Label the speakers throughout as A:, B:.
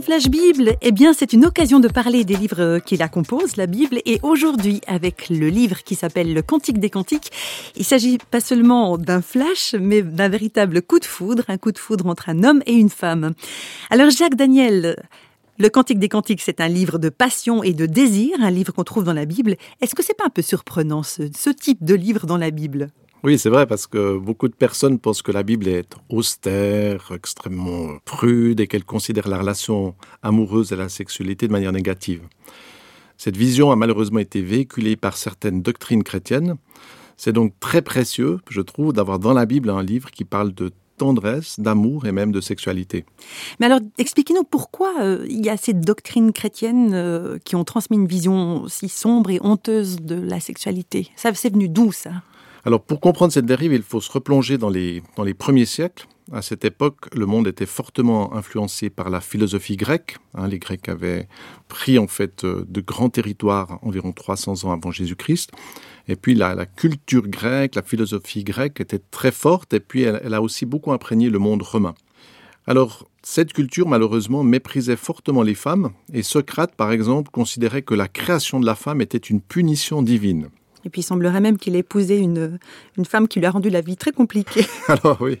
A: Flash Bible, eh bien, c'est une occasion de parler des livres qui la composent, la Bible. Et aujourd'hui, avec le livre qui s'appelle Le Cantique des Cantiques, il s'agit pas seulement d'un flash, mais d'un véritable coup de foudre, un coup de foudre entre un homme et une femme. Alors, Jacques Daniel, le Cantique des Cantiques, c'est un livre de passion et de désir, un livre qu'on trouve dans la Bible. Est-ce que c'est pas un peu surprenant, ce type de livre dans la Bible?
B: Oui, c'est vrai, parce que beaucoup de personnes pensent que la Bible est austère, extrêmement prude et qu'elle considère la relation amoureuse et la sexualité de manière négative. Cette vision a malheureusement été véhiculée par certaines doctrines chrétiennes. C'est donc très précieux, je trouve, d'avoir dans la Bible un livre qui parle de tendresse, d'amour et même de sexualité.
A: Mais alors, expliquez-nous pourquoi euh, il y a ces doctrines chrétiennes euh, qui ont transmis une vision si sombre et honteuse de la sexualité. Ça, c'est venu d'où ça?
B: Alors pour comprendre cette dérive, il faut se replonger dans les, dans les premiers siècles. À cette époque, le monde était fortement influencé par la philosophie grecque. Hein, les Grecs avaient pris en fait euh, de grands territoires environ 300 ans avant Jésus-Christ. Et puis la, la, culture grecque, la philosophie grecque était très forte et puis elle, elle a aussi beaucoup imprégné le monde romain. Alors, cette culture, malheureusement, méprisait fortement les femmes, et Socrate, par exemple, considérait que la création de la femme était une punition divine.
A: Et puis il semblerait même qu'il ait épousé une, une femme qui lui a rendu la vie très compliquée.
B: Alors oui,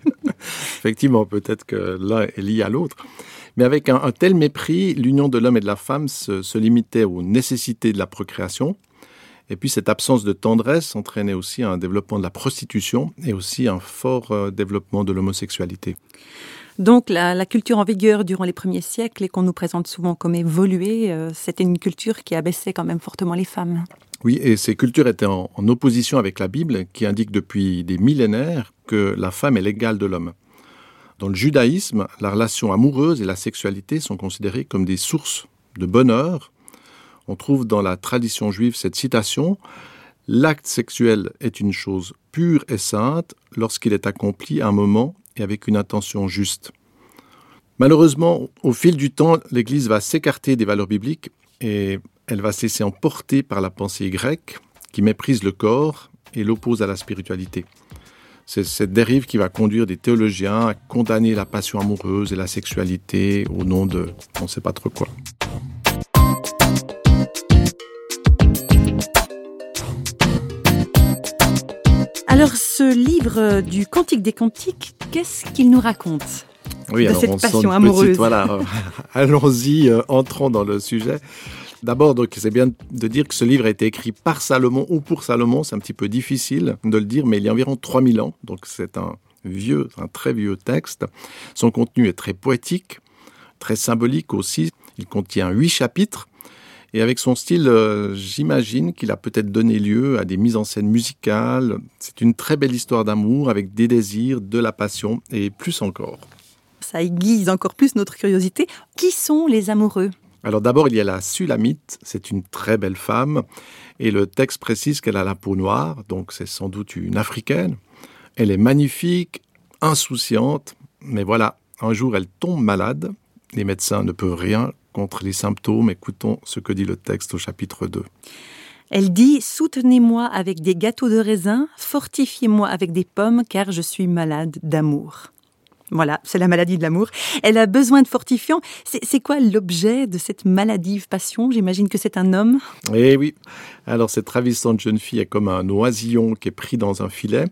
B: effectivement, peut-être que l'un est lié à l'autre. Mais avec un, tel mépris, l'union de l'homme et de la femme se, se limitait aux nécessités de la procréation. Et puis cette absence de tendresse entraînait aussi un développement de la prostitution et aussi un fort euh, développement de l'homosexualité.
A: Donc la, culture en vigueur durant les premiers siècles et qu'on nous présente souvent comme évoluée, euh, c'était une culture qui abaissait quand même fortement les femmes.
B: Oui, et ces cultures étaient en, en, opposition avec la Bible, qui indique depuis des millénaires que la femme est l'égale de l'homme. Dans le judaïsme, la relation amoureuse et la sexualité sont considérées comme des sources de bonheur. On trouve dans la tradition juive cette citation L'acte sexuel est une chose pure et sainte lorsqu'il est accompli à un moment et avec une intention juste. Malheureusement, au fil du temps, l'Église va s'écarter des valeurs bibliques et elle va se laisser emporter par la pensée grecque qui méprise le corps et l'oppose à la spiritualité. C'est cette dérive qui va conduire des théologiens à condamner la passion amoureuse et la sexualité au nom de on ne sait pas trop quoi.
A: Livre du Cantique des Cantiques, qu'est-ce qu'il nous raconte
B: oui,
A: de
B: alors,
A: cette passion amoureuse
B: petite, voilà, allons-y, euh, entrons dans le sujet. D'abord, donc, c'est bien de dire que ce livre a été écrit par Salomon ou pour Salomon. C'est un petit peu difficile de le dire, mais il y a environ 3000 ans. Donc, c'est un vieux, un très vieux texte. Son contenu est très poétique, très symbolique aussi. Il contient huit chapitres. Et avec son style, euh, j'imagine qu'il a peut-être donné lieu à des mises en scène musicales. C'est une très belle histoire d'amour avec des désirs, de la passion et plus encore.
A: Ça aiguise encore plus notre curiosité. Qui sont les amoureux?
B: Alors d'abord, il y a la Sulamite, c'est une très belle femme, et le texte précise qu'elle a la peau noire, donc c'est sans doute une africaine. Elle est magnifique, insouciante, mais voilà, un jour elle tombe malade, les médecins ne peuvent rien contre les symptômes, écoutons ce que dit le texte au chapitre 2.
A: Elle dit Soutenez-moi avec des gâteaux de raisin, fortifiez-moi avec des pommes, car je suis malade d'amour. Voilà, c'est la maladie de l'amour. Elle a besoin de fortifiants. C'est quoi l'objet de cette maladive passion? J'imagine que c'est un homme.
B: Eh oui. Alors cette ravissante jeune fille est comme un oisillon qui est pris dans un filet.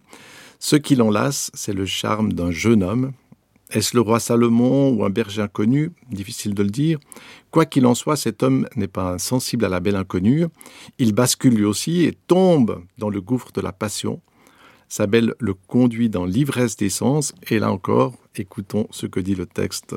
B: Ce qui l'enlace, c'est le charme d'un jeune homme. Est-ce le roi Salomon ou un berger inconnu? Difficile de le dire. Quoi qu'il en soit, cet homme n'est pas insensible à la belle inconnue. Il bascule lui aussi et tombe dans le gouffre de la passion. Sa belle le conduit dans l'ivresse d'essence, et là encore, écoutons ce que dit le texte.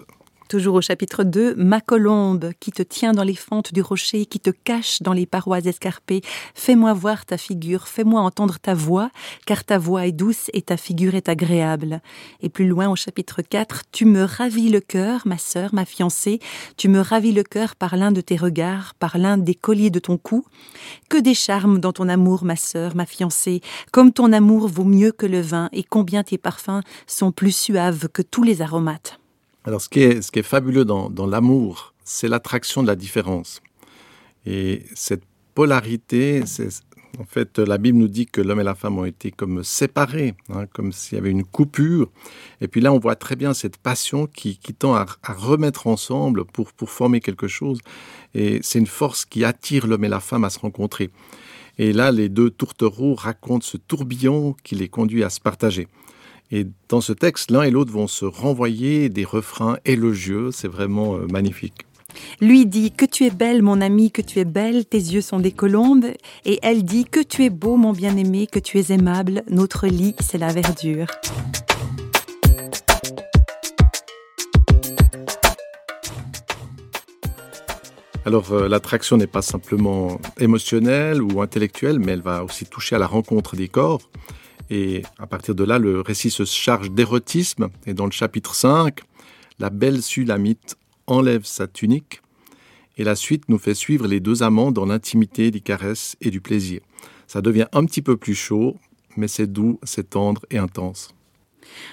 A: Toujours au chapitre 2, Ma colombe, qui te tient dans les fentes du rocher, qui te cache dans les parois escarpées, fais-moi voir ta figure, fais-moi entendre ta voix, car ta voix est douce et ta figure est agréable. Et plus loin au chapitre 4, Tu me ravis le cœur, ma sœur, ma fiancée, tu me ravis le cœur par l'un de tes regards, par l'un des colliers de ton cou. Que des charmes dans ton amour, ma sœur, ma fiancée, comme ton amour vaut mieux que le vin, et combien tes parfums sont plus suaves que tous les aromates.
B: Alors ce qui est, ce qui est fabuleux dans, dans l'amour, c'est l'attraction de la différence. Et cette polarité, c'est en fait, la Bible nous dit que l'homme et la femme ont été comme séparés, hein, comme s'il y avait une coupure. Et puis là, on voit très bien cette passion qui, qui tend à, à, remettre ensemble pour, pour former quelque chose. Et c'est une force qui attire l'homme et la femme à se rencontrer. Et là, les deux tourtereaux racontent ce tourbillon qui les conduit à se partager. Et dans ce texte, l'un et l'autre vont se renvoyer des refrains élogieux. C'est vraiment euh, magnifique.
A: Lui dit que tu es belle, mon ami, que tu es belle, tes yeux sont des colombes. Et elle dit que tu es beau, mon bien-aimé, que tu es aimable, notre lit, c'est la verdure.
B: Alors euh, l'attraction n'est pas simplement émotionnelle ou intellectuelle, mais elle va aussi toucher à la rencontre des corps. Et à partir de là, le récit se charge d'érotisme. Et dans le chapitre 5, la belle Sulamite enlève sa tunique. Et la suite nous fait suivre les deux amants dans l'intimité des caresses et du plaisir. Ça devient un petit peu plus chaud, mais c'est doux, c'est tendre et intense.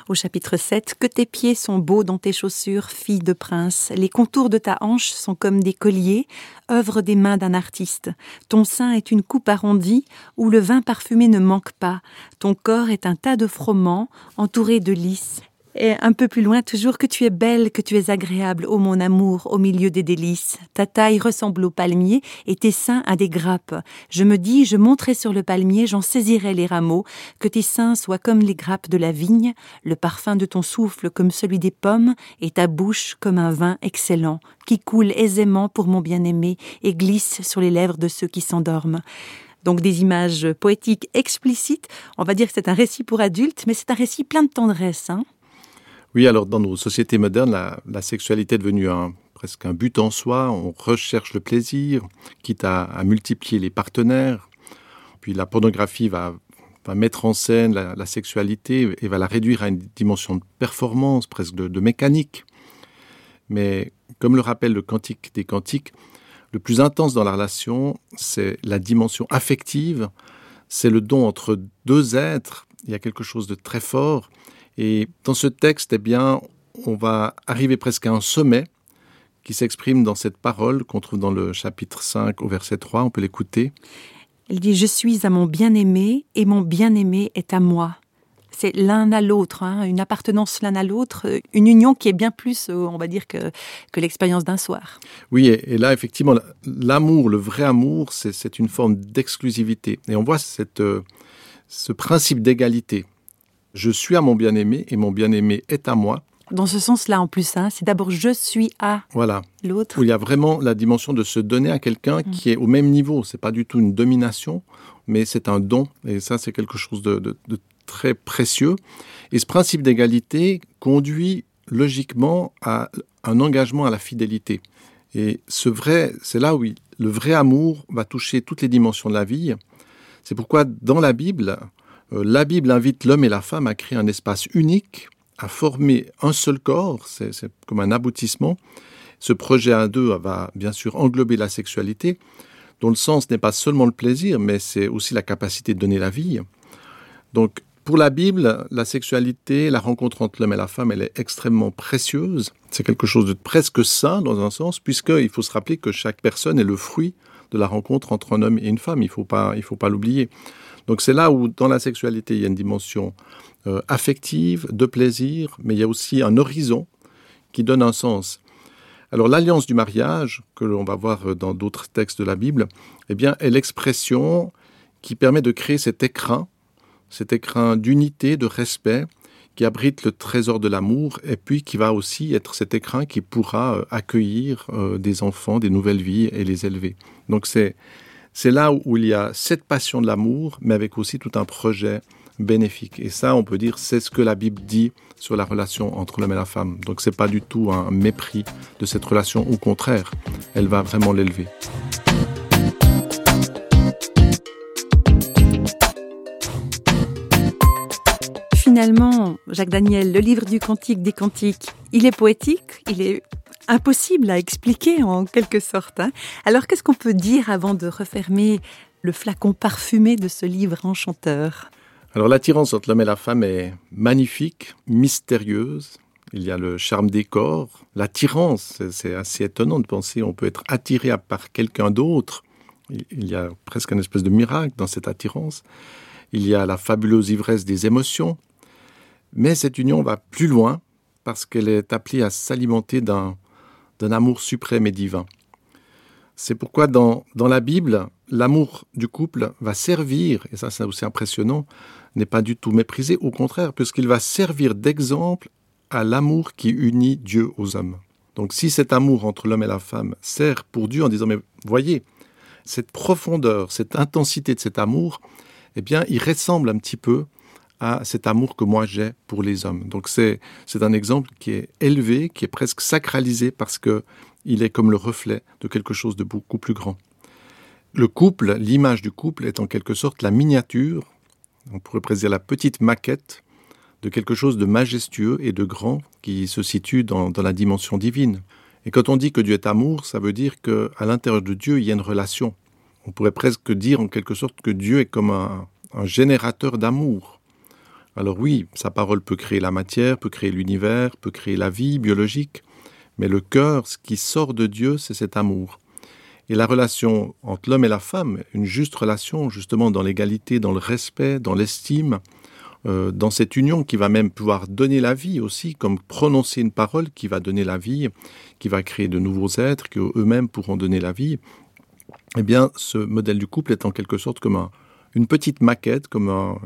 A: Au chapitre 7, que tes pieds sont beaux dans tes chaussures, fille de prince. Les contours de ta hanche sont comme des colliers, œuvre des mains d'un artiste. Ton sein est une coupe arrondie où le vin parfumé ne manque pas. Ton corps est un tas de froment entouré de lys. Et un peu plus loin, toujours que tu es belle, que tu es agréable, ô mon amour, au milieu des délices. Ta taille ressemble au palmier et tes seins à des grappes. Je me dis, je monterai sur le palmier, j'en saisirai les rameaux, que tes seins soient comme les grappes de la vigne, le parfum de ton souffle comme celui des pommes, et ta bouche comme un vin excellent, qui coule aisément pour mon bien-aimé et glisse sur les lèvres de ceux qui s'endorment donc des images poétiques explicites. On va dire que c'est un récit pour adultes, mais c'est un récit plein de tendresse. Hein
B: oui, alors dans nos sociétés modernes, la, sexualité est devenue un, presque un but en soi. On recherche le plaisir, quitte à, multiplier les partenaires. Puis la pornographie va, mettre en scène la, la, sexualité et va la réduire à une dimension de performance, presque de, de mécanique. Mais comme le rappelle le Cantique des Cantiques, le plus intense dans la relation, c'est la dimension affective, c'est le don entre deux êtres. Il y a quelque chose de très fort Et dans ce texte, eh bien, on va arriver presque à un sommet qui s'exprime dans cette parole qu'on trouve dans le chapitre 5 au verset 3. On peut l'écouter.
A: Elle dit Je suis à mon bien-aimé et mon bien-aimé est à moi. C'est l'un à l'autre, hein, une appartenance l'un à l'autre, une union qui est bien plus, euh, on va dire, que, que l'expérience d'un soir.
B: Oui, et, et là, effectivement, l'amour, le vrai amour, c'est une forme d'exclusivité. Et on voit cette, euh, ce principe d'égalité je suis à mon bien-aimé et mon bien-aimé est à moi.
A: Dans ce sens-là, en plus, c'est d'abord je suis à
B: voilà.
A: l'autre.
B: Où il y a vraiment la dimension de se donner à quelqu'un mmh. qui est au même niveau. C'est pas du tout une domination, mais c'est un don. Et ça, c'est quelque chose de, de, de très précieux. Et ce principe d'égalité conduit logiquement à un engagement à la fidélité. Et ce vrai, c'est là où le vrai amour va toucher toutes les dimensions de la vie. C'est pourquoi dans la Bible, la Bible invite l'homme et la femme à créer un espace unique, à former un seul corps, c'est comme un aboutissement. Ce projet à deux va bien sûr englober la sexualité, dont le sens n'est pas seulement le plaisir, mais c'est aussi la capacité de donner la vie. Donc pour la Bible, la sexualité, la rencontre entre l'homme et la femme, elle est extrêmement précieuse. C'est quelque chose de presque sain dans un sens, puisqu'il faut se rappeler que chaque personne est le fruit de la rencontre entre un homme et une femme. Il ne faut pas, pas l'oublier. Donc c'est là où dans la sexualité il y a une dimension euh, affective, de plaisir, mais il y a aussi un horizon qui donne un sens. Alors l'alliance du mariage, que l'on va voir dans d'autres textes de la Bible, eh bien est l'expression qui permet de créer cet écrin, cet écrin d'unité, de respect, qui abrite le trésor de l'amour et puis qui va aussi être cet écrin qui pourra euh, accueillir euh, des enfants, des nouvelles vies et les élever. Donc c'est c'est là où il y a cette passion de l'amour, mais avec aussi tout un projet bénéfique. Et ça, on peut dire, c'est ce que la Bible dit sur la relation entre l'homme et la femme. Donc c'est pas du tout un mépris de cette relation, au contraire, elle va vraiment l'élever.
A: Finalement, Jacques Daniel, le livre du cantique des cantiques, il est poétique, il est impossible à expliquer en quelque sorte. Hein. Alors qu'est-ce qu'on peut dire avant de refermer le flacon parfumé de ce livre enchanteur?
B: Alors l'attirance entre l'homme et la femme est magnifique, mystérieuse, il y a le charme des corps, l'attirance. C'est assez étonnant de penser on peut être attiré par quelqu'un d'autre. Il y a presque une espèce de miracle dans cette attirance. Il y a la fabuleuse ivresse des émotions. Mais cette union va plus loin parce qu'elle est appelée à s'alimenter d'un amour suprême et divin. C'est pourquoi dans, dans la Bible, l'amour du couple va servir, et ça c'est aussi impressionnant, n'est pas du tout méprisé, au contraire, puisqu'il va servir d'exemple à l'amour qui unit Dieu aux hommes. Donc si cet amour entre l'homme et la femme sert pour Dieu en disant, mais voyez, cette profondeur, cette intensité de cet amour, eh bien, il ressemble un petit peu à cet amour que moi j'ai pour les hommes. Donc c'est un exemple qui est élevé, qui est presque sacralisé parce que il est comme le reflet de quelque chose de beaucoup plus grand. Le couple, l'image du couple est en quelque sorte la miniature, on pourrait préciser la petite maquette de quelque chose de majestueux et de grand qui se situe dans, la dimension divine. Et quand on dit que Dieu est amour, ça veut dire qu'à l'intérieur de Dieu, il y a une relation. On pourrait presque dire en quelque sorte que Dieu est comme un, un générateur d'amour. Alors oui, sa parole peut créer la matière, peut créer l'univers, peut créer la vie biologique, mais le cœur, ce qui sort de Dieu, c'est cet amour. Et la relation entre l'homme et la femme, une juste relation justement dans l'égalité, dans le respect, dans l'estime, euh, dans cette union qui va même pouvoir donner la vie aussi, comme prononcer une parole qui va donner la vie, qui va créer de nouveaux êtres, qui eux-mêmes pourront donner la vie, eh bien, ce modèle du couple est en quelque sorte comme une petite maquette, comme un,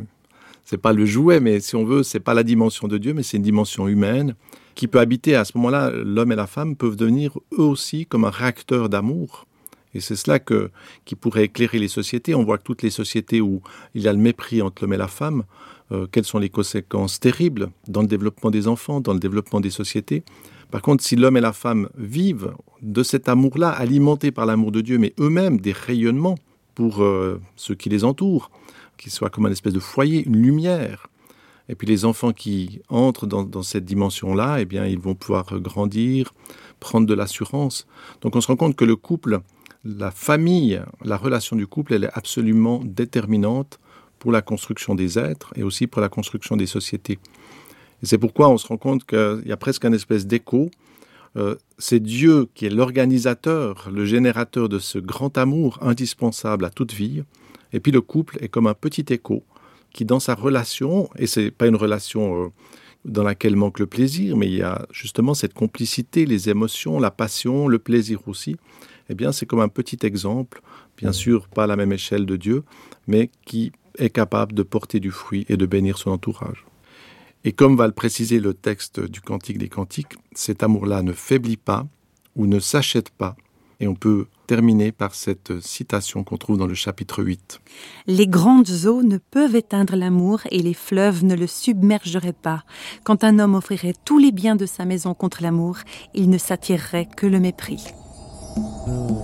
B: c'est pas le jouet, mais si on veut, c'est pas la dimension de Dieu, mais c'est une dimension humaine qui peut habiter à ce moment-là. L'homme et la femme peuvent devenir eux aussi comme un réacteur d'amour. Et c'est cela que, qui pourrait éclairer les sociétés. On voit que toutes les sociétés où il y a le mépris entre l'homme et la femme, euh, quelles sont les conséquences terribles dans le développement des enfants, dans le développement des sociétés. Par contre, si l'homme et la femme vivent de cet amour-là, alimenté par l'amour de Dieu, mais eux-mêmes des rayonnements pour euh, ceux qui les entourent, qui soient comme une espèce de foyer, une lumière, et puis les enfants qui entrent dans, cette dimension-là, eh bien, ils vont pouvoir grandir, prendre de l'assurance. Donc on se rend compte que le couple, la famille, la relation du couple, elle est absolument déterminante pour la construction des êtres et aussi pour la construction des sociétés. C'est pourquoi on se rend compte qu'il y a presque un espèce d'écho. Euh, c'est Dieu qui est l'organisateur, le générateur de ce grand amour indispensable à toute vie. Et puis le couple est comme un petit écho qui, dans sa relation, et c'est pas une relation euh, dans laquelle manque le plaisir, mais il y a justement cette complicité, les émotions, la passion, le plaisir aussi. Eh bien, c'est comme un petit exemple, bien sûr pas à la même échelle de Dieu, mais qui est capable de porter du fruit et de bénir son entourage. Et comme va le préciser le texte du Cantique des Cantiques, cet amour-là ne faiblit pas ou ne s'achète pas. Et on peut terminer par cette citation qu'on trouve dans le chapitre 8.
A: Les grandes eaux ne peuvent éteindre l'amour et les fleuves ne le submergeraient pas. Quand un homme offrirait tous les biens de sa maison contre l'amour, il ne s'attirerait que le mépris. Les